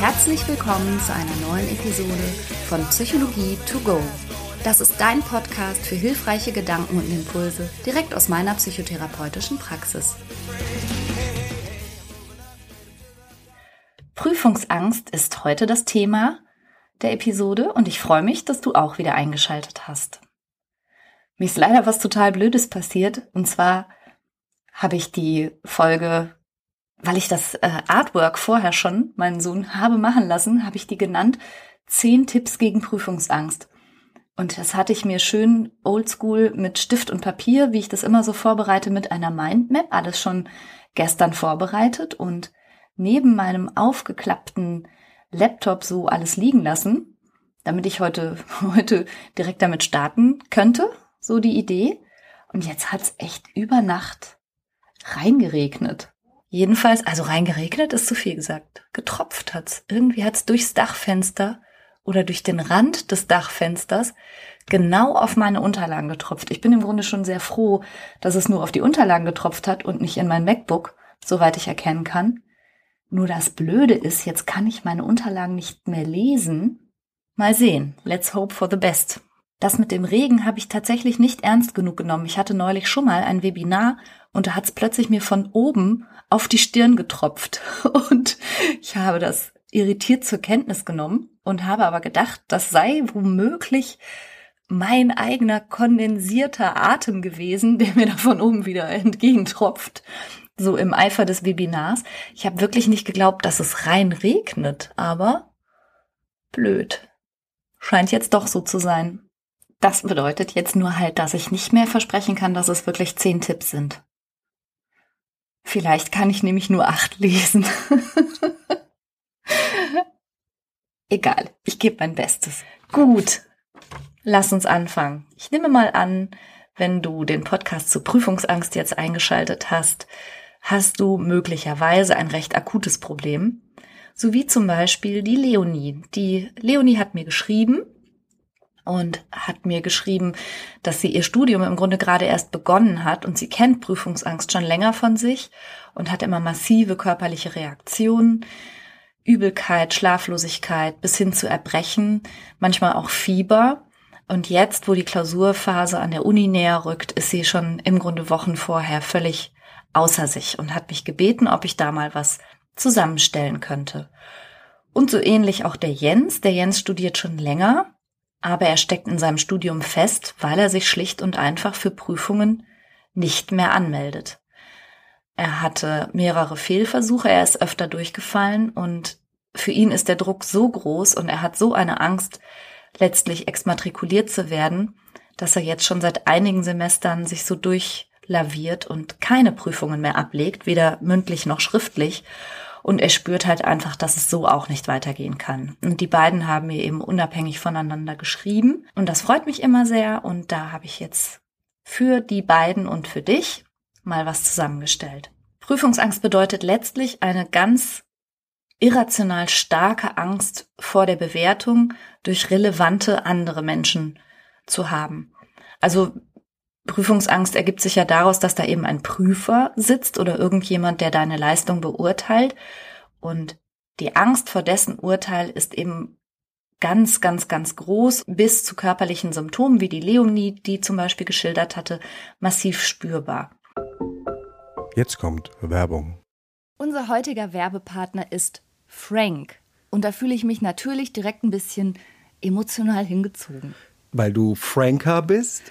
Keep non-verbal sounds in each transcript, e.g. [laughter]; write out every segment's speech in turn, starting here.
Herzlich willkommen zu einer neuen Episode von Psychologie to go. Das ist dein Podcast für hilfreiche Gedanken und Impulse direkt aus meiner psychotherapeutischen Praxis. Prüfungsangst ist heute das Thema der Episode und ich freue mich, dass du auch wieder eingeschaltet hast. Mir ist leider was total Blödes passiert und zwar habe ich die Folge weil ich das äh, Artwork vorher schon meinen Sohn habe machen lassen, habe ich die genannt zehn Tipps gegen Prüfungsangst. Und das hatte ich mir schön oldschool mit Stift und Papier, wie ich das immer so vorbereite, mit einer Mindmap, alles schon gestern vorbereitet und neben meinem aufgeklappten Laptop so alles liegen lassen, damit ich heute, [laughs] heute direkt damit starten könnte, so die Idee. Und jetzt hat's echt über Nacht reingeregnet. Jedenfalls, also reingeregnet ist zu viel gesagt. Getropft hat's. Irgendwie hat's durchs Dachfenster oder durch den Rand des Dachfensters genau auf meine Unterlagen getropft. Ich bin im Grunde schon sehr froh, dass es nur auf die Unterlagen getropft hat und nicht in mein MacBook, soweit ich erkennen kann. Nur das Blöde ist, jetzt kann ich meine Unterlagen nicht mehr lesen. Mal sehen. Let's hope for the best. Das mit dem Regen habe ich tatsächlich nicht ernst genug genommen. Ich hatte neulich schon mal ein Webinar und da hat es plötzlich mir von oben auf die Stirn getropft. [laughs] Und ich habe das irritiert zur Kenntnis genommen und habe aber gedacht, das sei womöglich mein eigener kondensierter Atem gewesen, [laughs] der mir da von oben wieder entgegentropft. So im Eifer des Webinars. Ich habe wirklich nicht geglaubt, dass es rein regnet, aber blöd. Scheint jetzt doch so zu sein. Das bedeutet jetzt nur halt, dass ich nicht mehr versprechen kann, dass es wirklich zehn Tipps sind. Vielleicht kann ich nämlich nur acht lesen. [laughs] Egal, ich gebe mein Bestes. Gut, lass uns anfangen. Ich nehme mal an, wenn du den Podcast zur Prüfungsangst jetzt eingeschaltet hast, hast du möglicherweise ein recht akutes Problem. So wie zum Beispiel die Leonie. Die Leonie hat mir geschrieben, und hat mir geschrieben, dass sie ihr Studium im Grunde gerade erst begonnen hat und sie kennt Prüfungsangst schon länger von sich und hat immer massive körperliche Reaktionen, Übelkeit, Schlaflosigkeit bis hin zu Erbrechen, manchmal auch Fieber. Und jetzt, wo die Klausurphase an der Uni näher rückt, ist sie schon im Grunde Wochen vorher völlig außer sich und hat mich gebeten, ob ich da mal was zusammenstellen könnte. Und so ähnlich auch der Jens. Der Jens studiert schon länger aber er steckt in seinem Studium fest, weil er sich schlicht und einfach für Prüfungen nicht mehr anmeldet. Er hatte mehrere Fehlversuche, er ist öfter durchgefallen und für ihn ist der Druck so groß und er hat so eine Angst, letztlich exmatrikuliert zu werden, dass er jetzt schon seit einigen Semestern sich so durchlaviert und keine Prüfungen mehr ablegt, weder mündlich noch schriftlich und er spürt halt einfach, dass es so auch nicht weitergehen kann. Und die beiden haben mir eben unabhängig voneinander geschrieben. Und das freut mich immer sehr. Und da habe ich jetzt für die beiden und für dich mal was zusammengestellt. Prüfungsangst bedeutet letztlich eine ganz irrational starke Angst vor der Bewertung durch relevante andere Menschen zu haben. Also Prüfungsangst ergibt sich ja daraus, dass da eben ein Prüfer sitzt oder irgendjemand, der deine Leistung beurteilt. Und die Angst vor dessen Urteil ist eben ganz, ganz, ganz groß bis zu körperlichen Symptomen, wie die Leonie, die zum Beispiel geschildert hatte, massiv spürbar. Jetzt kommt Werbung. Unser heutiger Werbepartner ist Frank. Und da fühle ich mich natürlich direkt ein bisschen emotional hingezogen. Weil du Franker bist?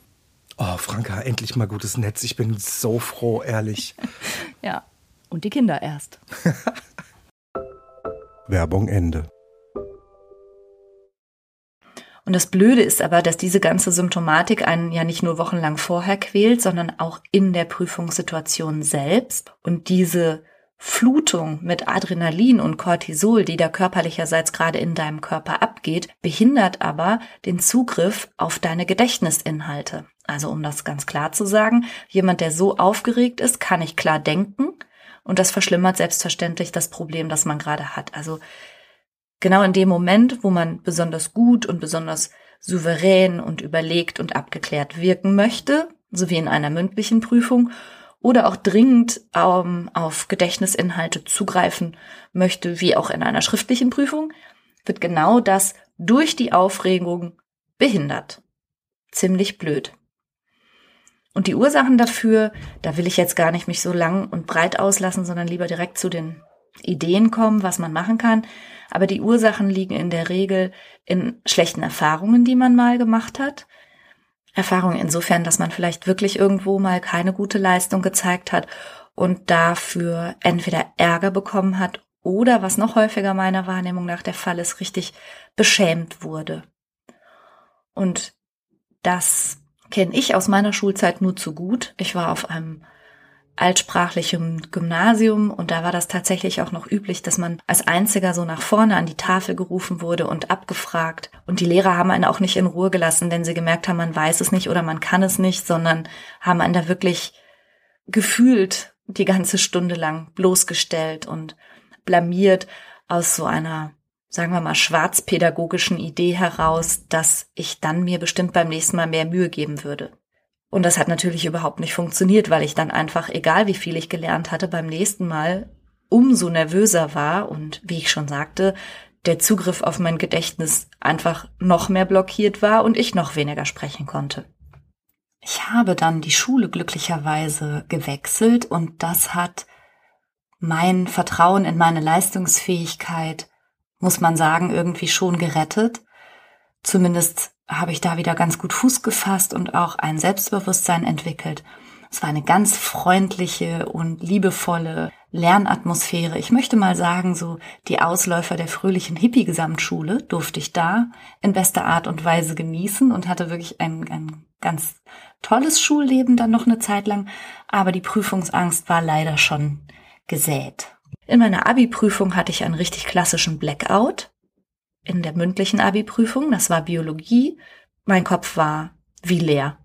Oh, Franka, endlich mal gutes Netz. Ich bin so froh, ehrlich. [laughs] ja, und die Kinder erst. [laughs] Werbung Ende. Und das Blöde ist aber, dass diese ganze Symptomatik einen ja nicht nur wochenlang vorher quält, sondern auch in der Prüfungssituation selbst. Und diese Flutung mit Adrenalin und Cortisol, die da körperlicherseits gerade in deinem Körper abgeht, behindert aber den Zugriff auf deine Gedächtnisinhalte. Also um das ganz klar zu sagen, jemand, der so aufgeregt ist, kann nicht klar denken und das verschlimmert selbstverständlich das Problem, das man gerade hat. Also genau in dem Moment, wo man besonders gut und besonders souverän und überlegt und abgeklärt wirken möchte, so wie in einer mündlichen Prüfung, oder auch dringend ähm, auf Gedächtnisinhalte zugreifen möchte, wie auch in einer schriftlichen Prüfung, wird genau das durch die Aufregung behindert. Ziemlich blöd. Und die Ursachen dafür, da will ich jetzt gar nicht mich so lang und breit auslassen, sondern lieber direkt zu den Ideen kommen, was man machen kann. Aber die Ursachen liegen in der Regel in schlechten Erfahrungen, die man mal gemacht hat. Erfahrungen insofern, dass man vielleicht wirklich irgendwo mal keine gute Leistung gezeigt hat und dafür entweder Ärger bekommen hat oder, was noch häufiger meiner Wahrnehmung nach der Fall ist, richtig beschämt wurde. Und das kenne ich aus meiner Schulzeit nur zu gut. Ich war auf einem altsprachlichem Gymnasium und da war das tatsächlich auch noch üblich, dass man als einziger so nach vorne an die Tafel gerufen wurde und abgefragt. Und die Lehrer haben einen auch nicht in Ruhe gelassen, wenn sie gemerkt haben, man weiß es nicht oder man kann es nicht, sondern haben einen da wirklich gefühlt die ganze Stunde lang bloßgestellt und blamiert aus so einer sagen wir mal, schwarzpädagogischen Idee heraus, dass ich dann mir bestimmt beim nächsten Mal mehr Mühe geben würde. Und das hat natürlich überhaupt nicht funktioniert, weil ich dann einfach, egal wie viel ich gelernt hatte, beim nächsten Mal umso nervöser war und, wie ich schon sagte, der Zugriff auf mein Gedächtnis einfach noch mehr blockiert war und ich noch weniger sprechen konnte. Ich habe dann die Schule glücklicherweise gewechselt und das hat mein Vertrauen in meine Leistungsfähigkeit muss man sagen, irgendwie schon gerettet. Zumindest habe ich da wieder ganz gut Fuß gefasst und auch ein Selbstbewusstsein entwickelt. Es war eine ganz freundliche und liebevolle Lernatmosphäre. Ich möchte mal sagen, so die Ausläufer der fröhlichen Hippie-Gesamtschule durfte ich da in bester Art und Weise genießen und hatte wirklich ein, ein ganz tolles Schulleben dann noch eine Zeit lang. Aber die Prüfungsangst war leider schon gesät. In meiner Abi-Prüfung hatte ich einen richtig klassischen Blackout. In der mündlichen Abi-Prüfung, das war Biologie. Mein Kopf war wie leer.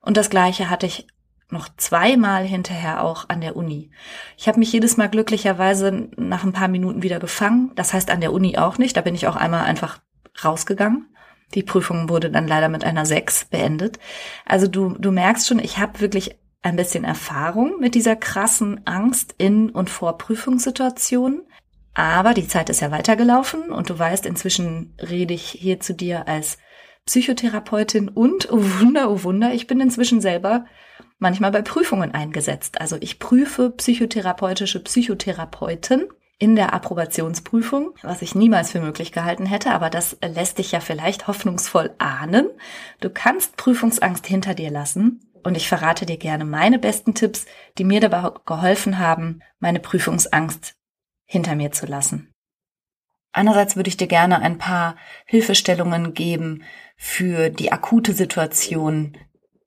Und das gleiche hatte ich noch zweimal hinterher auch an der Uni. Ich habe mich jedes Mal glücklicherweise nach ein paar Minuten wieder gefangen. Das heißt an der Uni auch nicht. Da bin ich auch einmal einfach rausgegangen. Die Prüfung wurde dann leider mit einer 6 beendet. Also du, du merkst schon, ich habe wirklich ein bisschen Erfahrung mit dieser krassen Angst in und vor Prüfungssituationen. Aber die Zeit ist ja weitergelaufen und du weißt, inzwischen rede ich hier zu dir als Psychotherapeutin und, oh Wunder, oh Wunder, ich bin inzwischen selber manchmal bei Prüfungen eingesetzt. Also ich prüfe psychotherapeutische Psychotherapeuten in der Approbationsprüfung, was ich niemals für möglich gehalten hätte, aber das lässt dich ja vielleicht hoffnungsvoll ahnen. Du kannst Prüfungsangst hinter dir lassen und ich verrate dir gerne meine besten Tipps, die mir dabei geholfen haben, meine Prüfungsangst hinter mir zu lassen. Einerseits würde ich dir gerne ein paar Hilfestellungen geben für die akute Situation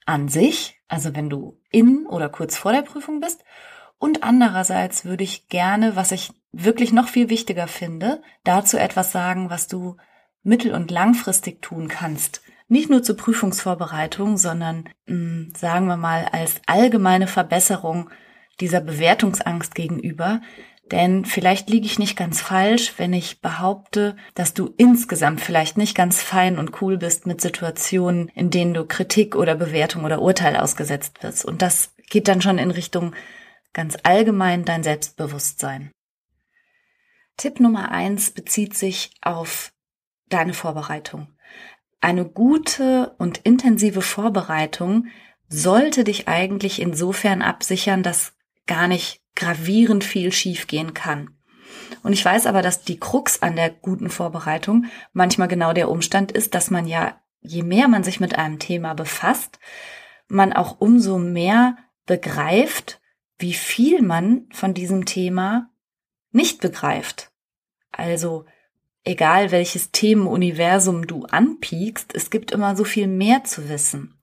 an sich, also wenn du in oder kurz vor der Prüfung bist. Und andererseits würde ich gerne, was ich wirklich noch viel wichtiger finde, dazu etwas sagen, was du mittel- und langfristig tun kannst. Nicht nur zur Prüfungsvorbereitung, sondern mh, hm, sagen wir mal als allgemeine Verbesserung dieser Bewertungsangst gegenüber, denn vielleicht liege ich nicht ganz falsch, wenn ich behaupte, dass du insgesamt vielleicht nicht ganz fein und cool bist mit Situationen, in denen du Kritik oder Bewertung oder Urteil ausgesetzt wirst. Und das geht dann schon in Richtung ganz allgemein dein Selbstbewusstsein. Tipp Nummer eins bezieht sich auf deine Vorbereitung. Eine gute und intensive Vorbereitung sollte dich eigentlich insofern absichern, dass gar nicht gravierend viel schiefgehen kann. Und ich weiß aber, dass die Krux an der guten Vorbereitung manchmal genau der Umstand ist, dass man ja, je mehr man sich mit einem Thema befasst, man auch umso mehr begreift, wie viel man von diesem Thema nicht begreift. Also, egal welches Themenuniversum du anpiekst, es gibt immer so viel mehr zu wissen.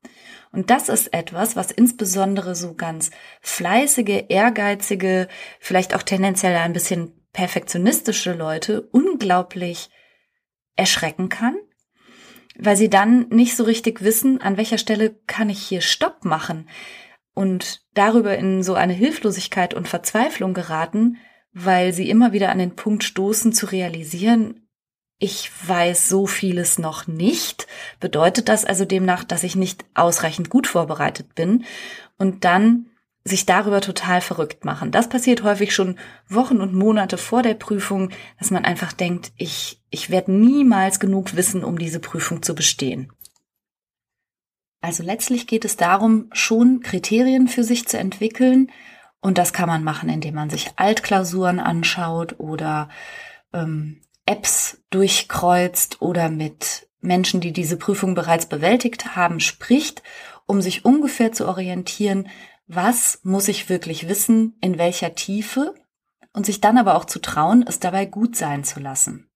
Und das ist etwas, was insbesondere so ganz fleißige, ehrgeizige, vielleicht auch tendenziell ein bisschen perfektionistische Leute unglaublich erschrecken kann, weil sie dann nicht so richtig wissen, an welcher Stelle kann ich hier Stopp machen und darüber in so eine Hilflosigkeit und Verzweiflung geraten, weil sie immer wieder an den Punkt stoßen zu realisieren, ich weiß so vieles noch nicht. Bedeutet das also demnach, dass ich nicht ausreichend gut vorbereitet bin und dann sich darüber total verrückt machen. Das passiert häufig schon Wochen und Monate vor der Prüfung, dass man einfach denkt, ich, ich werde niemals genug wissen, um diese Prüfung zu bestehen. Also letztlich geht es darum, schon Kriterien für sich zu entwickeln. Und das kann man machen, indem man sich Altklausuren anschaut oder ähm, Apps durchkreuzt oder mit Menschen, die diese Prüfung bereits bewältigt haben, spricht, um sich ungefähr zu orientieren, was muss ich wirklich wissen, in welcher Tiefe und sich dann aber auch zu trauen, es dabei gut sein zu lassen.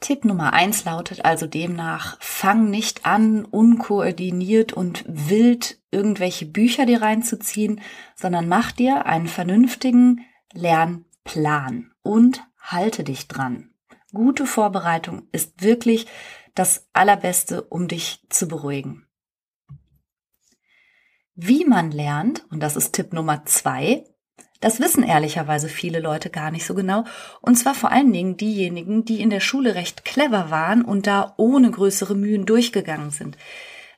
Tipp Nummer eins lautet also demnach, fang nicht an, unkoordiniert und wild irgendwelche Bücher dir reinzuziehen, sondern mach dir einen vernünftigen Lernplan und halte dich dran. Gute Vorbereitung ist wirklich das Allerbeste, um dich zu beruhigen. Wie man lernt, und das ist Tipp Nummer zwei, das wissen ehrlicherweise viele Leute gar nicht so genau. Und zwar vor allen Dingen diejenigen, die in der Schule recht clever waren und da ohne größere Mühen durchgegangen sind.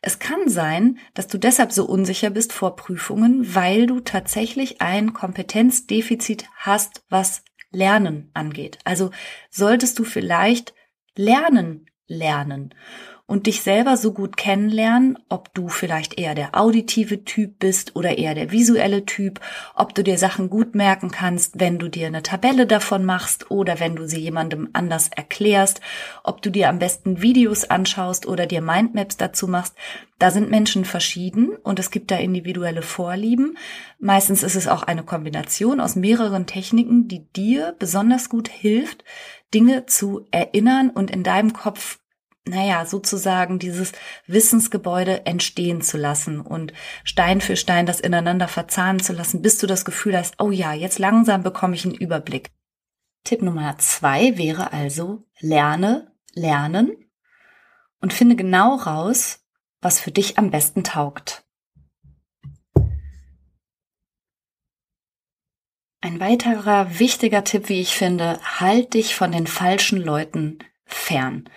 Es kann sein, dass du deshalb so unsicher bist vor Prüfungen, weil du tatsächlich ein Kompetenzdefizit hast, was Lernen angeht. Also solltest du vielleicht lernen, lernen und dich selber so gut kennenlernen, ob du vielleicht eher der auditive Typ bist oder eher der visuelle Typ, ob du dir Sachen gut merken kannst, wenn du dir eine Tabelle davon machst oder wenn du sie jemandem anders erklärst, ob du dir am besten Videos anschaust oder dir Mindmaps dazu machst. Da sind Menschen verschieden und es gibt da individuelle Vorlieben. Meistens ist es auch eine Kombination aus mehreren Techniken, die dir besonders gut hilft, Dinge zu erinnern und in deinem Kopf naja, sozusagen dieses Wissensgebäude entstehen zu lassen und Stein für Stein das ineinander verzahnen zu lassen, bis du das Gefühl hast, oh ja, jetzt langsam bekomme ich einen Überblick. Tipp Nummer zwei wäre also, lerne, lernen und finde genau raus, was für dich am besten taugt. Ein weiterer wichtiger Tipp, wie ich finde, halt dich von den falschen Leuten fern.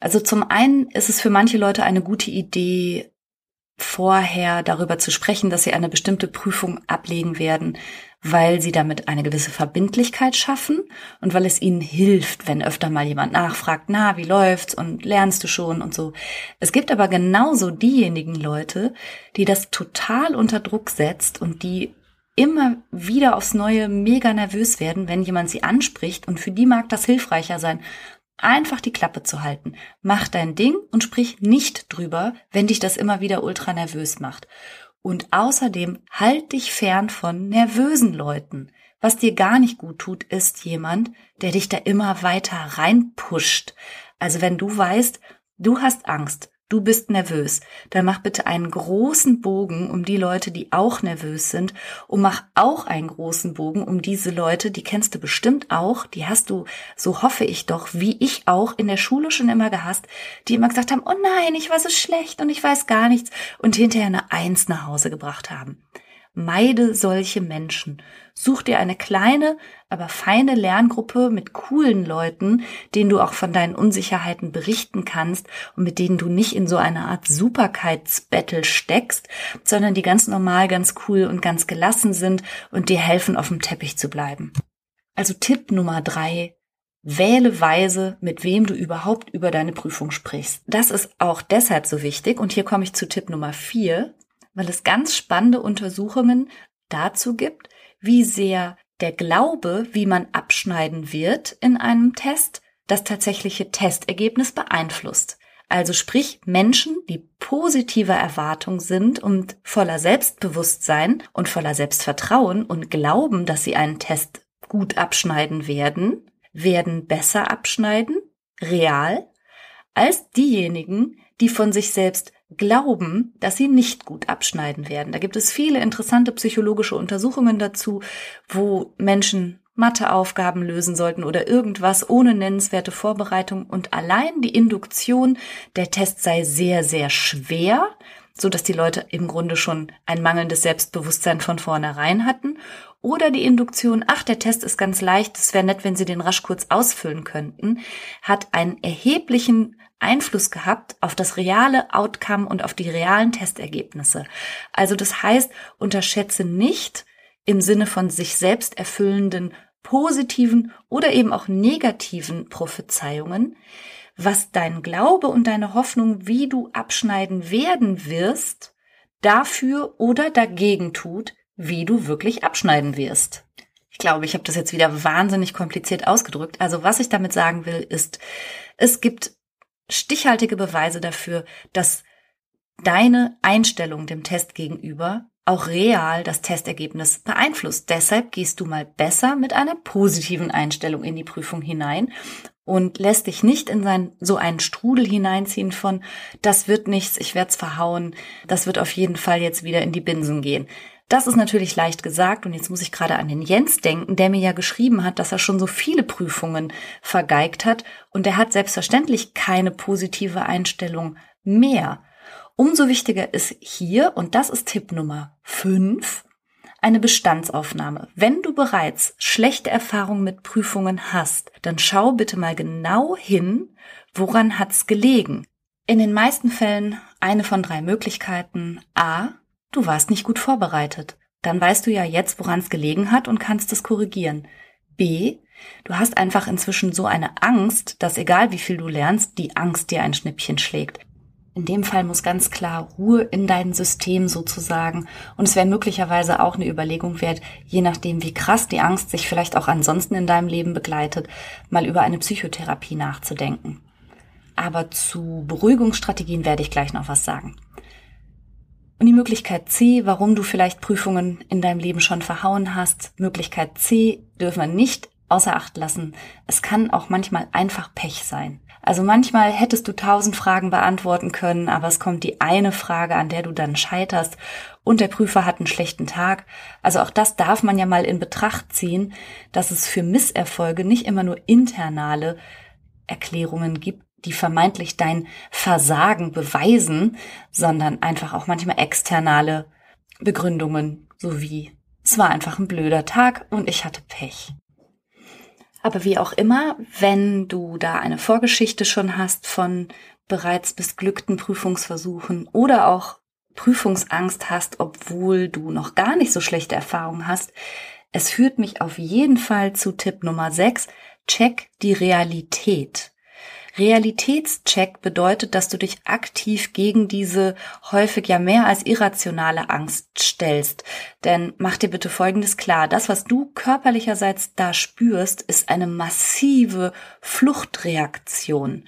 Also zum einen ist es für manche Leute eine gute Idee, vorher darüber zu sprechen, dass sie eine bestimmte Prüfung ablegen werden, weil sie damit eine gewisse Verbindlichkeit schaffen und weil es ihnen hilft, wenn öfter mal jemand nachfragt, na, wie läuft's und lernst du schon und so. Es gibt aber genauso diejenigen Leute, die das total unter Druck setzt und die immer wieder aufs Neue mega nervös werden, wenn jemand sie anspricht und für die mag das hilfreicher sein, einfach die Klappe zu halten. Mach dein Ding und sprich nicht drüber, wenn dich das immer wieder ultra nervös macht. Und außerdem halt dich fern von nervösen Leuten. Was dir gar nicht gut tut, ist jemand, der dich da immer weiter reinpusht. Also wenn du weißt, du hast Angst, du bist nervös, dann mach bitte einen großen Bogen um die Leute, die auch nervös sind. Und mach auch einen großen Bogen um diese Leute, die kennst du bestimmt auch, die hast du, so hoffe ich doch, wie ich auch in der Schule schon immer gehasst, die immer gesagt haben, oh nein, ich war so schlecht und ich weiß gar nichts. Und hinterher eine Eins nach Hause gebracht haben. Meide solche Menschen. Such dir eine kleine, aber feine Lerngruppe mit coolen Leuten, denen du auch von deinen Unsicherheiten berichten kannst und mit denen du nicht in so eine Art Superkeitsbattle steckst, sondern die ganz normal, ganz cool und ganz gelassen sind und dir helfen, auf dem Teppich zu bleiben. Also Tipp Nummer drei. Wähle weise, mit wem du überhaupt über deine Prüfung sprichst. Das ist auch deshalb so wichtig. Und hier komme ich zu Tipp Nummer vier weil es ganz spannende Untersuchungen dazu gibt, wie sehr der Glaube, wie man abschneiden wird in einem Test, das tatsächliche Testergebnis beeinflusst. Also sprich Menschen, die positiver Erwartung sind und voller Selbstbewusstsein und voller Selbstvertrauen und glauben, dass sie einen Test gut abschneiden werden, werden besser abschneiden, real, als diejenigen, die von sich selbst glauben, dass sie nicht gut abschneiden werden. Da gibt es viele interessante psychologische Untersuchungen dazu, wo Menschen Matheaufgaben lösen sollten oder irgendwas ohne nennenswerte Vorbereitung und allein die Induktion, der Test sei sehr, sehr schwer, so dass die Leute im Grunde schon ein mangelndes Selbstbewusstsein von vornherein hatten oder die Induktion, ach, der Test ist ganz leicht, es wäre nett, wenn Sie den rasch kurz ausfüllen könnten, hat einen erheblichen Einfluss gehabt auf das reale Outcome und auf die realen Testergebnisse. Also das heißt, unterschätze nicht im Sinne von sich selbst erfüllenden positiven oder eben auch negativen Prophezeiungen, was dein Glaube und deine Hoffnung, wie du abschneiden werden wirst, dafür oder dagegen tut, wie du wirklich abschneiden wirst. Ich glaube, ich habe das jetzt wieder wahnsinnig kompliziert ausgedrückt. Also was ich damit sagen will, ist, es gibt stichhaltige Beweise dafür, dass deine Einstellung dem Test gegenüber auch real das Testergebnis beeinflusst. Deshalb gehst du mal besser mit einer positiven Einstellung in die Prüfung hinein und lässt dich nicht in sein, so einen Strudel hineinziehen von, das wird nichts, ich werd's verhauen, das wird auf jeden Fall jetzt wieder in die Binsen gehen. Das ist natürlich leicht gesagt und jetzt muss ich gerade an den Jens denken, der mir ja geschrieben hat, dass er schon so viele Prüfungen vergeigt hat und er hat selbstverständlich keine positive Einstellung mehr. Umso wichtiger ist hier, und das ist Tipp Nummer 5, eine Bestandsaufnahme. Wenn du bereits schlechte Erfahrungen mit Prüfungen hast, dann schau bitte mal genau hin, woran hat's gelegen. In den meisten Fällen eine von drei Möglichkeiten. A. Du warst nicht gut vorbereitet. Dann weißt du ja jetzt, woran es gelegen hat und kannst es korrigieren. B. Du hast einfach inzwischen so eine Angst, dass egal wie viel du lernst, die Angst dir ein Schnippchen schlägt. In dem Fall muss ganz klar Ruhe in dein System sozusagen. Und es wäre möglicherweise auch eine Überlegung wert, je nachdem, wie krass die Angst sich vielleicht auch ansonsten in deinem Leben begleitet, mal über eine Psychotherapie nachzudenken. Aber zu Beruhigungsstrategien werde ich gleich noch was sagen. Und die Möglichkeit C, warum du vielleicht Prüfungen in deinem Leben schon verhauen hast, Möglichkeit C dürfen wir nicht außer Acht lassen. Es kann auch manchmal einfach Pech sein. Also manchmal hättest du tausend Fragen beantworten können, aber es kommt die eine Frage, an der du dann scheiterst und der Prüfer hat einen schlechten Tag. Also auch das darf man ja mal in Betracht ziehen, dass es für Misserfolge nicht immer nur internale Erklärungen gibt, die vermeintlich dein Versagen beweisen, sondern einfach auch manchmal externe Begründungen, sowie es war einfach ein blöder Tag und ich hatte Pech. Aber wie auch immer, wenn du da eine Vorgeschichte schon hast von bereits missglückten Prüfungsversuchen oder auch Prüfungsangst hast, obwohl du noch gar nicht so schlechte Erfahrungen hast, es führt mich auf jeden Fall zu Tipp Nummer 6, check die Realität. Realitätscheck bedeutet, dass du dich aktiv gegen diese häufig ja mehr als irrationale Angst stellst. Denn mach dir bitte Folgendes klar. Das, was du körperlicherseits da spürst, ist eine massive Fluchtreaktion.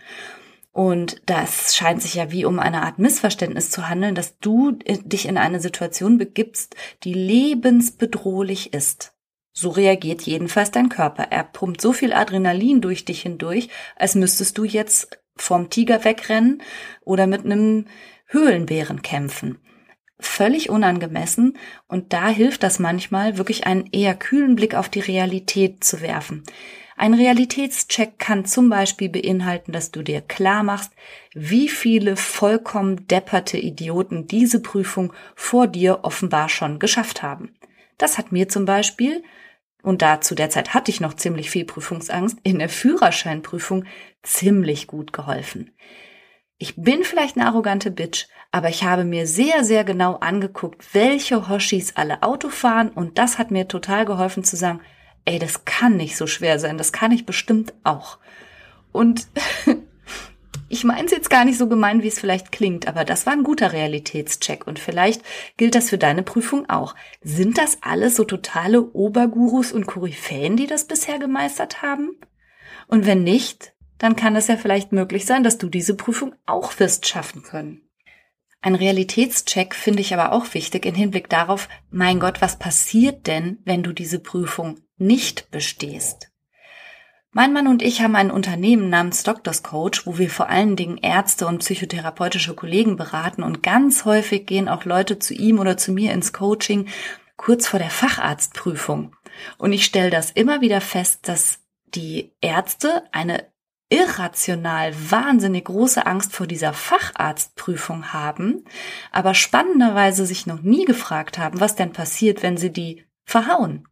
Und das scheint sich ja wie um eine Art Missverständnis zu handeln, dass du äh, dich in eine Situation begibst, die lebensbedrohlich ist. So reagiert jedenfalls dein Körper. Er pumpt so viel Adrenalin durch dich hindurch, als müsstest du jetzt vom Tiger wegrennen oder mit einem Höhlenbären kämpfen. Völlig unangemessen und da hilft das manchmal, wirklich einen eher kühlen Blick auf die Realität zu werfen. Ein Realitätscheck kann zum Beispiel beinhalten, dass du dir klar machst, wie viele vollkommen depperte Idioten diese Prüfung vor dir offenbar schon geschafft haben. Das hat mir zum Beispiel, und da zu der Zeit hatte ich noch ziemlich viel Prüfungsangst, in der Führerscheinprüfung ziemlich gut geholfen. Ich bin vielleicht eine arrogante Bitch, aber ich habe mir sehr, sehr genau angeguckt, welche Hoshis alle Auto fahren und das hat mir total geholfen zu sagen, ey, das kann nicht so schwer sein, das kann ich bestimmt auch. Und [laughs] ich meine es jetzt gar nicht so gemein, wie es vielleicht klingt, aber das war ein guter Realitätscheck und vielleicht gilt das für deine Prüfung auch. Sind das alles so totale Obergurus und Koryphäen, die das bisher gemeistert haben? Und wenn nicht, dann kann es ja vielleicht möglich sein, dass du diese Prüfung auch wirst schaffen können. Ein Realitätscheck finde ich aber auch wichtig in Hinblick darauf, mein Gott, was passiert denn, wenn du diese Prüfung nicht bestehst? Mein Mann und ich haben ein Unternehmen namens Doctors Coach, wo wir vor allen Dingen Ärzte und psychotherapeutische Kollegen beraten und ganz häufig gehen auch Leute zu ihm oder zu mir ins Coaching kurz vor der Facharztprüfung. Und ich stelle das immer wieder fest, dass die Ärzte eine irrational wahnsinnig große Angst vor dieser Facharztprüfung haben, aber spannenderweise sich noch nie gefragt haben, was denn passiert, wenn sie die verhauen.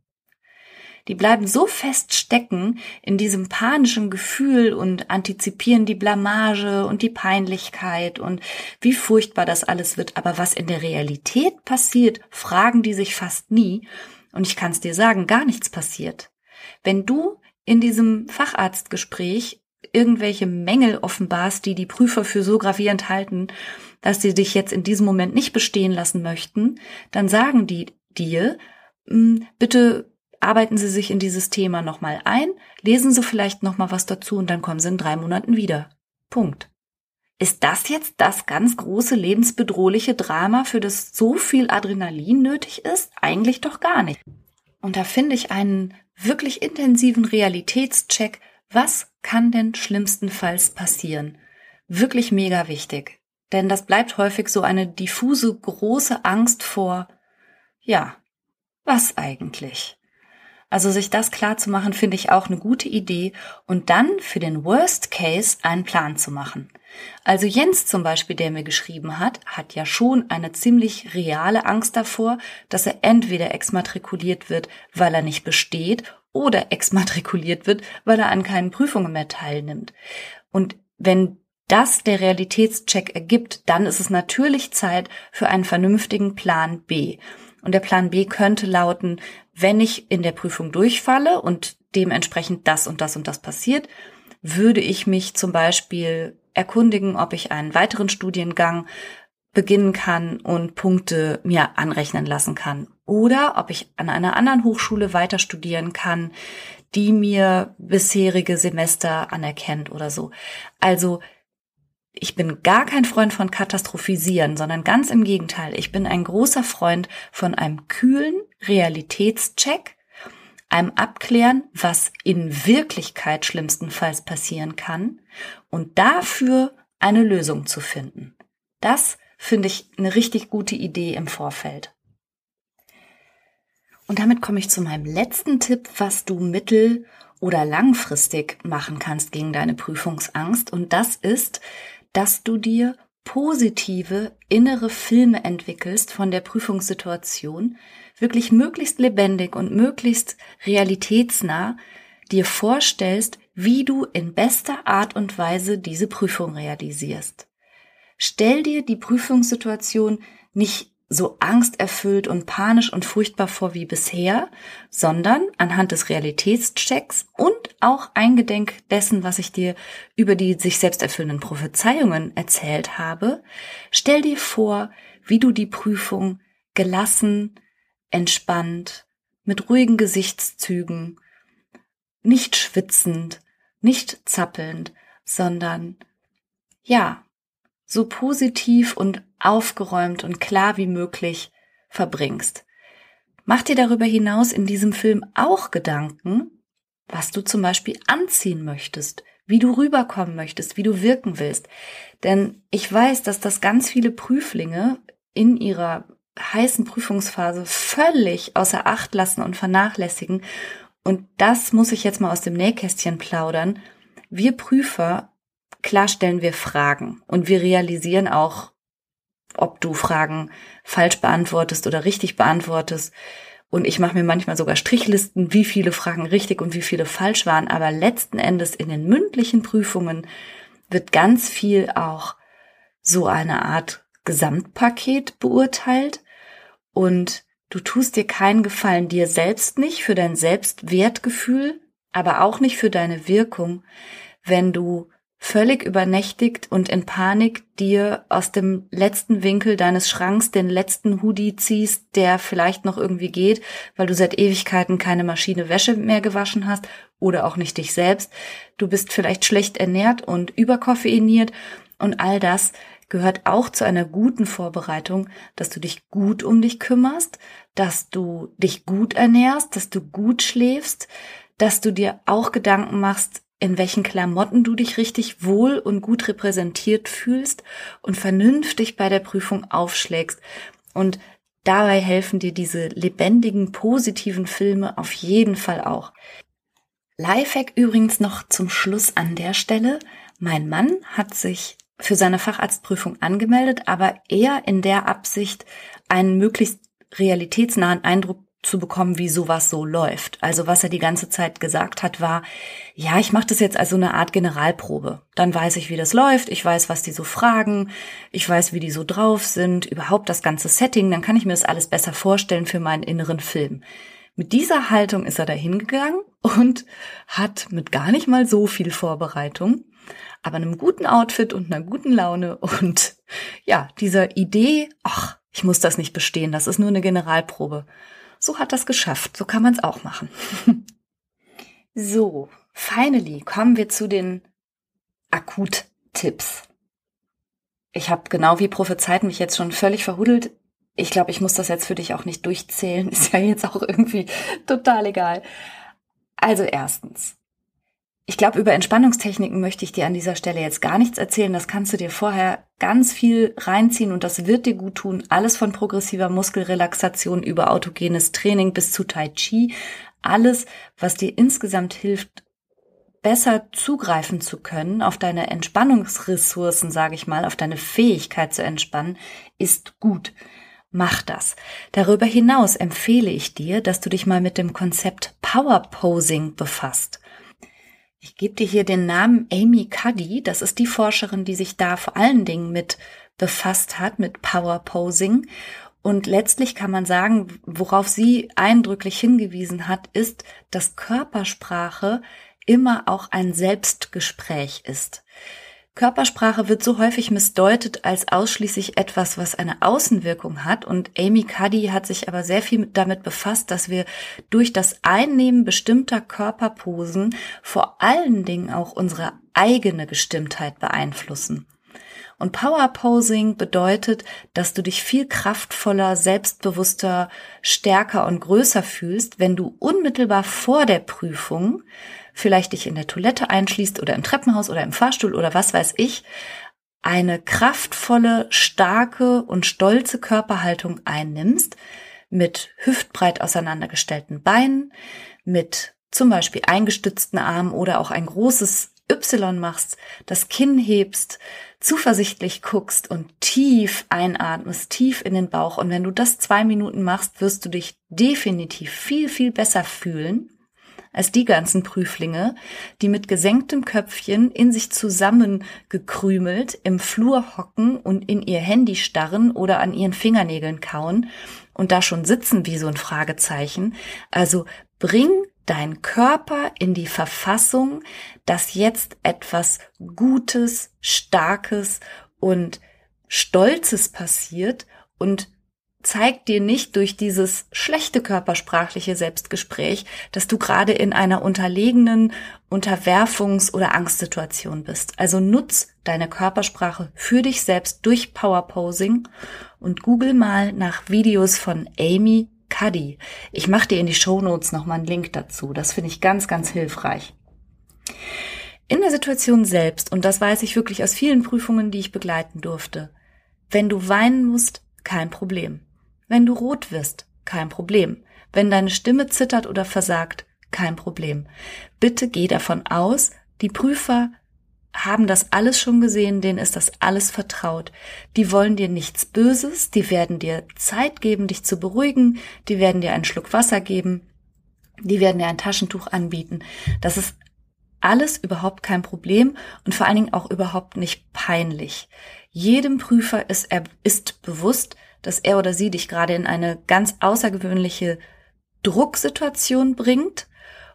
Die bleiben so fest stecken in diesem panischen Gefühl und antizipieren die Blamage und die Peinlichkeit und wie furchtbar das alles wird. Aber was in der Realität passiert, fragen die sich fast nie. Und ich kann es dir sagen, gar nichts passiert. Wenn du in diesem Facharztgespräch irgendwelche Mängel offenbarst, die die Prüfer für so gravierend halten, dass sie dich jetzt in diesem Moment nicht bestehen lassen möchten, dann sagen die dir, hm, bitte arbeiten Sie sich in dieses Thema nochmal ein, lesen Sie vielleicht nochmal was dazu und dann kommen Sie in drei Monaten wieder. Punkt. Ist das jetzt das ganz große lebensbedrohliche Drama, für das so viel Adrenalin nötig ist? Eigentlich doch gar nicht. Und da finde ich einen wirklich intensiven Realitätscheck was kann denn schlimmstenfalls passieren? Wirklich mega wichtig. Denn das bleibt häufig so eine diffuse, große Angst vor, ja, was eigentlich? Also sich das klar zu machen, finde ich auch eine gute Idee und dann für den Worst Case einen Plan zu machen. Also Jens zum Beispiel, der mir geschrieben hat, hat ja schon eine ziemlich reale Angst davor, dass er entweder exmatrikuliert wird, weil er nicht besteht oder [laughs] exmatrikuliert wird, weil er an keinen Prüfungen mehr teilnimmt. Und wenn das der Realitätscheck ergibt, dann ist es natürlich Zeit für einen vernünftigen Plan B. Und der Plan B könnte lauten, wenn ich in der Prüfung durchfalle und dementsprechend das und das und das passiert, würde ich mich zum Beispiel erkundigen, ob ich einen weiteren Studiengang beginnen kann und Punkte mir anrechnen lassen kann. Oder ob ich an einer anderen Hochschule weiter studieren kann, die mir bisherige Semester anerkennt oder so. Also ich bin gar kein Freund von Katastrophisieren, sondern ganz im Gegenteil. Ich bin ein großer Freund von einem kühlen Realitätscheck, einem Abklären, was in Wirklichkeit schlimmstenfalls passieren kann und dafür eine Lösung zu finden. Das finde ich eine richtig gute Idee im Vorfeld. Und damit komme ich zu meinem letzten Tipp, was du mittel- oder langfristig machen kannst gegen deine Prüfungsangst. Und das ist, dass du dir positive innere Filme entwickelst von der Prüfungssituation, wirklich möglichst lebendig und möglichst realitätsnah dir vorstellst, wie du in bester Art und Weise diese Prüfung realisierst. Stell dir die Prüfungssituation nicht so angsterfüllt und panisch und furchtbar vor wie bisher, sondern anhand des Realitätschecks und auch eingedenk dessen, was ich dir über die sich selbst erfüllenden Prophezeiungen erzählt habe, stell dir vor, wie du die Prüfung gelassen, entspannt, mit ruhigen Gesichtszügen, nicht schwitzend, nicht zappelnd, sondern ja, so positiv und aufgeräumt und klar wie möglich verbringst. Mach dir darüber hinaus in diesem Film auch Gedanken, was du zum Beispiel anziehen möchtest, wie du rüberkommen möchtest, wie du wirken willst. Denn ich weiß, dass das ganz viele Prüflinge in ihrer heißen Prüfungsphase völlig außer Acht lassen und vernachlässigen. Und das muss ich jetzt mal aus dem Nähkästchen plaudern. Wir Prüfer, klar stellen wir Fragen und wir realisieren auch, ob du Fragen falsch beantwortest oder richtig beantwortest. Und ich mache mir manchmal sogar Strichlisten, wie viele Fragen richtig und wie viele falsch waren. Aber letzten Endes in den mündlichen Prüfungen wird ganz viel auch so eine Art Gesamtpaket beurteilt. Und du tust dir keinen Gefallen dir selbst nicht für dein Selbstwertgefühl, aber auch nicht für deine Wirkung, wenn du völlig übernächtigt und in Panik dir aus dem letzten Winkel deines Schranks den letzten Hoodie ziehst, der vielleicht noch irgendwie geht, weil du seit Ewigkeiten keine Maschine Wäsche mehr gewaschen hast oder auch nicht dich selbst. Du bist vielleicht schlecht ernährt und überkoffeiniert und all das gehört auch zu einer guten Vorbereitung, dass du dich gut um dich kümmerst, dass du dich gut ernährst, dass du gut schläfst, dass du dir auch Gedanken machst, in welchen Klamotten du dich richtig wohl und gut repräsentiert fühlst und vernünftig bei der Prüfung aufschlägst. Und dabei helfen dir diese lebendigen, positiven Filme auf jeden Fall auch. Lifehack übrigens noch zum Schluss an der Stelle. Mein Mann hat sich für seine Facharztprüfung angemeldet, aber eher in der Absicht, einen möglichst realitätsnahen Eindruck zu bekommen, wie sowas so läuft. Also was er die ganze Zeit gesagt hat, war, ja, ich mache das jetzt als so eine Art Generalprobe. Dann weiß ich, wie das läuft, ich weiß, was die so fragen, ich weiß, wie die so drauf sind, überhaupt das ganze Setting, dann kann ich mir das alles besser vorstellen für meinen inneren Film. Mit dieser Haltung ist er da hingegangen und hat mit gar nicht mal so viel Vorbereitung, aber einem guten Outfit und einer guten Laune und ja, dieser Idee, ach, ich muss das nicht bestehen, das ist nur eine Generalprobe so hat das geschafft. So kann man es auch machen. [laughs] so, finally kommen wir zu den Akut-Tipps. Ich habe genau wie prophezeit mich jetzt schon völlig verhudelt. Ich glaube, ich muss das jetzt für dich auch nicht durchzählen. [laughs] Ist ja jetzt auch irgendwie total egal. Also erstens, ich glaube, über Entspannungstechniken möchte ich dir an dieser Stelle jetzt gar nichts erzählen. Das kannst du dir vorher ganz viel reinziehen und das wird dir gut tun. Alles von progressiver Muskelrelaxation über autogenes Training bis zu Tai Chi. Alles, was dir insgesamt hilft, besser zugreifen zu können auf deine Entspannungsressourcen, sage ich mal, auf deine Fähigkeit zu entspannen, ist gut. Mach das. Darüber hinaus empfehle ich dir, dass du dich mal mit dem Konzept Power Posing befasst. Ich gebe dir hier den Namen Amy Cuddy. Das ist die Forscherin, die sich da vor allen Dingen mit befasst hat, mit Power Posing. Und letztlich kann man sagen, worauf sie eindrücklich hingewiesen hat, ist, dass Körpersprache immer auch ein Selbstgespräch ist. Körpersprache wird so häufig missdeutet als ausschließlich etwas, was eine Außenwirkung hat. Und Amy Cuddy hat sich aber sehr viel damit befasst, dass wir durch das Einnehmen bestimmter Körperposen vor allen Dingen auch unsere eigene Gestimmtheit beeinflussen. Und Power Posing bedeutet, dass du dich viel kraftvoller, selbstbewusster, stärker und größer fühlst, wenn du unmittelbar vor der Prüfung vielleicht dich in der Toilette einschließt oder im Treppenhaus oder im Fahrstuhl oder was weiß ich, eine kraftvolle, starke und stolze Körperhaltung einnimmst, mit hüftbreit auseinandergestellten Beinen, mit zum Beispiel eingestützten Armen oder auch ein großes Y machst, das Kinn hebst, zuversichtlich guckst und tief einatmest, tief in den Bauch. Und wenn du das zwei Minuten machst, wirst du dich definitiv viel, viel besser fühlen als die ganzen Prüflinge, die mit gesenktem Köpfchen in sich zusammengekrümelt im Flur hocken und in ihr Handy starren oder an ihren Fingernägeln kauen und da schon sitzen wie so ein Fragezeichen. Also bring dein Körper in die Verfassung, dass jetzt etwas Gutes, Starkes und Stolzes passiert und zeigt dir nicht durch dieses schlechte körpersprachliche Selbstgespräch, dass du gerade in einer unterlegenen Unterwerfungs- oder Angstsituation bist. Also nutz deine Körpersprache für dich selbst durch Powerposing und google mal nach Videos von Amy Cuddy. Ich mache dir in die Show Notes nochmal einen Link dazu. Das finde ich ganz, ganz hilfreich. In der Situation selbst, und das weiß ich wirklich aus vielen Prüfungen, die ich begleiten durfte, wenn du weinen musst, kein Problem. Wenn du rot wirst, kein Problem. Wenn deine Stimme zittert oder versagt, kein Problem. Bitte geh davon aus, die Prüfer haben das alles schon gesehen, denen ist das alles vertraut. Die wollen dir nichts Böses, die werden dir Zeit geben, dich zu beruhigen, die werden dir einen Schluck Wasser geben, die werden dir ein Taschentuch anbieten. Das ist alles überhaupt kein Problem und vor allen Dingen auch überhaupt nicht peinlich. Jedem Prüfer ist, er ist bewusst, dass er oder sie dich gerade in eine ganz außergewöhnliche Drucksituation bringt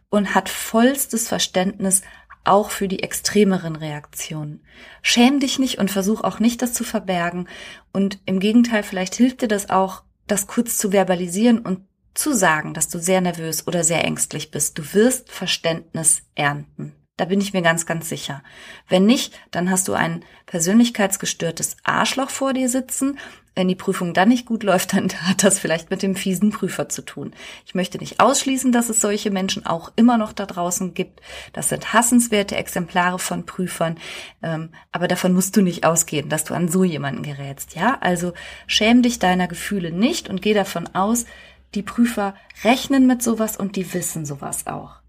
und hat vollstes Verständnis auch für die extremeren Reaktionen. Schäm dich nicht und versuch auch nicht, das zu verbergen. Und im Gegenteil, vielleicht hilft dir das auch, das kurz zu verbalisieren und zu sagen, dass du sehr nervös oder sehr ängstlich bist. Du wirst Verständnis ernten. Da bin ich mir ganz, ganz sicher. Wenn nicht, dann hast du ein persönlichkeitsgestörtes Arschloch vor dir sitzen. Wenn die Prüfung dann nicht gut läuft, dann [laughs] hat das vielleicht mit dem fiesen Prüfer zu tun. Ich möchte nicht ausschließen, dass es solche Menschen auch immer noch da draußen gibt. Das sind hassenswerte Exemplare von Prüfern. Ähm, aber davon musst du nicht ausgehen, dass du an so jemanden gerätst. Ja, also schäm dich deiner Gefühle nicht und geh davon aus, die Prüfer rechnen mit sowas und die wissen sowas auch.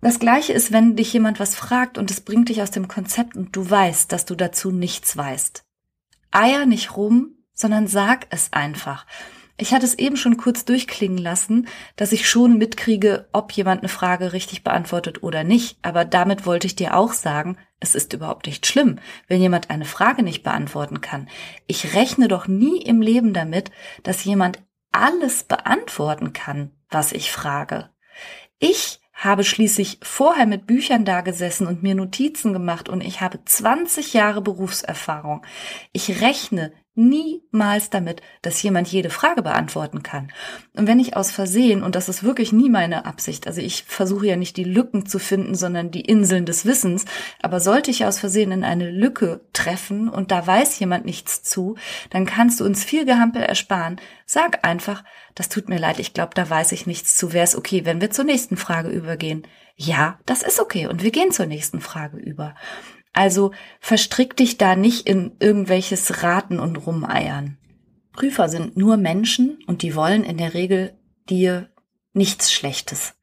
Das gleiche ist, wenn dich jemand was fragt und es bringt dich aus dem Konzept und du weißt, dass du dazu nichts weißt. Eier nicht rum, sondern sag es einfach. Ich hatte es eben schon kurz durchklingen lassen, dass ich schon mitkriege, ob jemand eine Frage richtig beantwortet oder nicht. Aber damit wollte ich dir auch sagen, es ist überhaupt nicht schlimm, wenn jemand eine Frage nicht beantworten kann. Ich rechne doch nie im Leben damit, dass jemand alles beantworten kann, was ich frage. Ich habe schließlich vorher mit Büchern dagesessen und mir Notizen gemacht und ich habe 20 Jahre Berufserfahrung. Ich rechne niemals damit, dass jemand jede Frage beantworten kann. Und wenn ich aus Versehen, und das ist wirklich nie meine Absicht, also ich versuche ja nicht die Lücken zu finden, sondern die Inseln des Wissens, aber sollte ich aus Versehen in eine Lücke treffen und da weiß jemand nichts zu, dann kannst du uns viel Gehampel ersparen. Sag einfach, das tut mir leid, ich glaube, da weiß ich nichts zu. Wäre es okay, wenn wir zur nächsten Frage übergehen? Ja, das ist okay und wir gehen zur nächsten Frage über. Also verstrick dich da nicht in irgendwelches Raten und Rumeiern. Prüfer sind nur Menschen und die wollen in der Regel dir nichts Schlechtes.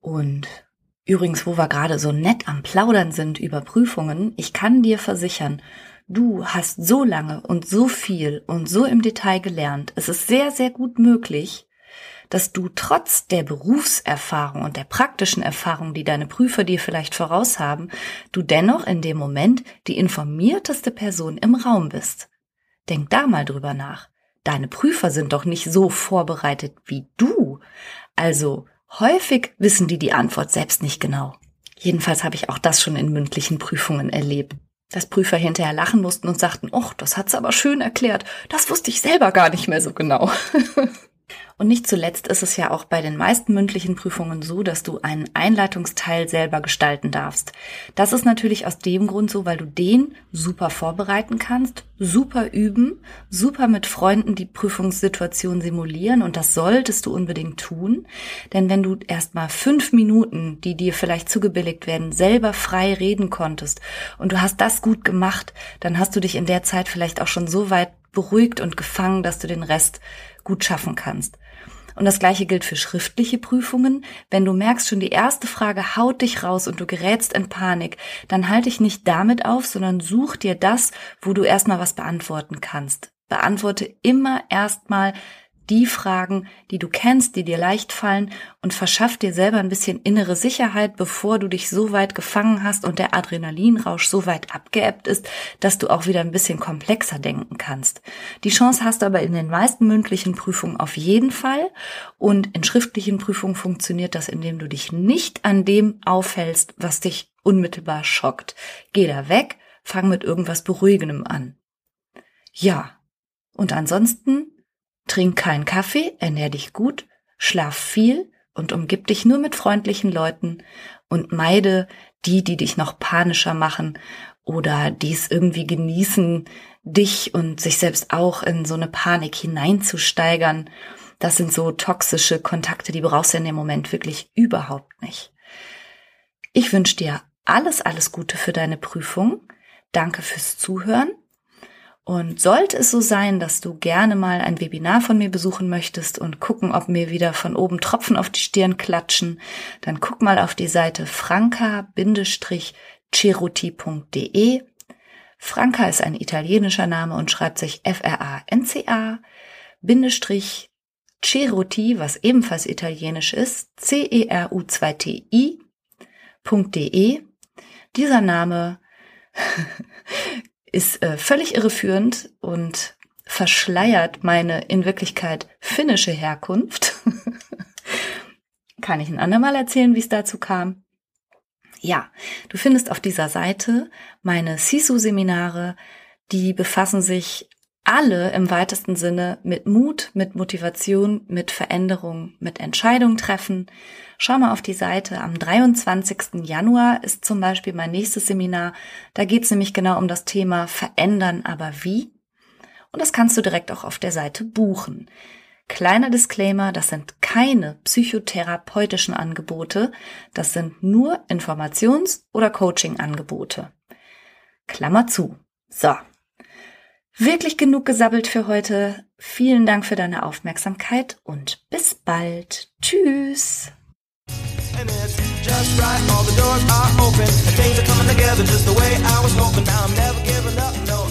Und übrigens, wo wir gerade so nett am Plaudern sind über Prüfungen, ich kann dir versichern, du hast so lange und so viel und so im Detail gelernt. Es ist sehr, sehr gut möglich, dass du trotz der Berufserfahrung und der praktischen Erfahrung, die deine Prüfer dir vielleicht voraus haben, du dennoch in dem Moment die informierteste Person im Raum bist. Denk da mal drüber nach. Deine Prüfer sind doch nicht so vorbereitet wie du. Also häufig wissen die die Antwort selbst nicht genau. Jedenfalls habe ich auch das schon in mündlichen Prüfungen erlebt. Dass Prüfer hinterher lachen mussten und sagten, ach, das hat's aber schön erklärt. Das wusste ich selber gar nicht mehr so genau. [laughs] Und nicht zuletzt ist es ja auch bei den meisten mündlichen Prüfungen so, dass du einen Einleitungsteil selber gestalten darfst. Das ist natürlich aus dem Grund so, weil du den super vorbereiten kannst, super üben, super mit Freunden die Prüfungssituation simulieren und das solltest du unbedingt tun. Denn wenn du erst mal fünf Minuten, die dir vielleicht zugebilligt werden, selber frei reden konntest und du hast das gut gemacht, dann hast du dich in der Zeit vielleicht auch schon so weit beruhigt und gefangen, dass du den Rest gut schaffen kannst. Und das gleiche gilt für schriftliche Prüfungen. Wenn du merkst, schon die erste Frage haut dich raus und du gerätst in Panik, dann halte dich nicht damit auf, sondern such dir das, wo du erstmal was beantworten kannst. Beantworte immer erstmal die Fragen, die du kennst, die dir leicht fallen und verschaff dir selber ein bisschen innere Sicherheit, bevor du dich so weit gefangen hast und der Adrenalinrausch so weit abgeebbt ist, dass du auch wieder ein bisschen komplexer denken kannst. Die Chance hast du aber in den meisten mündlichen Prüfungen auf jeden Fall und in schriftlichen Prüfungen funktioniert das, indem du dich nicht an dem aufhältst, was dich unmittelbar schockt. Geh da weg, fang mit irgendwas Beruhigendem an. Ja. Und ansonsten Trink keinen Kaffee, ernähr dich gut, schlaf viel und umgib dich nur mit freundlichen Leuten und meide die, die dich noch panischer machen oder die es irgendwie genießen, dich und sich selbst auch in so eine Panik hineinzusteigern. Das sind so toxische Kontakte, die brauchst du in dem Moment wirklich überhaupt nicht. Ich wünsche dir alles, alles Gute für deine Prüfung. Danke fürs Zuhören und sollte es so sein, dass du gerne mal ein Webinar von mir besuchen möchtest und gucken, ob mir wieder von oben Tropfen auf die Stirn klatschen, dann guck mal auf die Seite franca-ceruti.de. Franca ist ein italienischer Name und schreibt sich F-R-A-N-C-A, Bindestrich Ceruti, was ebenfalls italienisch ist, C-E-R-U-2-T-I.de. Dieser Name [laughs] ist äh, völlig irreführend und verschleiert meine in Wirklichkeit finnische Herkunft. [laughs] Kann ich ein andermal erzählen, wie es dazu kam? Ja, du findest auf dieser Seite meine SISU-Seminare, die befassen sich alle im weitesten Sinne mit Mut, mit Motivation, mit Veränderung, mit Entscheidung treffen. Schau mal auf die Seite. Am 23. Januar ist zum Beispiel mein nächstes Seminar. Da geht es nämlich genau um das Thema Verändern, aber wie? Und das kannst du direkt auch auf der Seite buchen. Kleiner Disclaimer, das sind keine psychotherapeutischen Angebote, das sind nur Informations- oder Coaching-Angebote. Klammer zu. So, Wirklich genug gesabbelt für heute. Vielen Dank für deine Aufmerksamkeit und bis bald. Tschüss. Just right, all the doors are open, and things are coming together just the way I was hoping. Now I'm never giving up, no,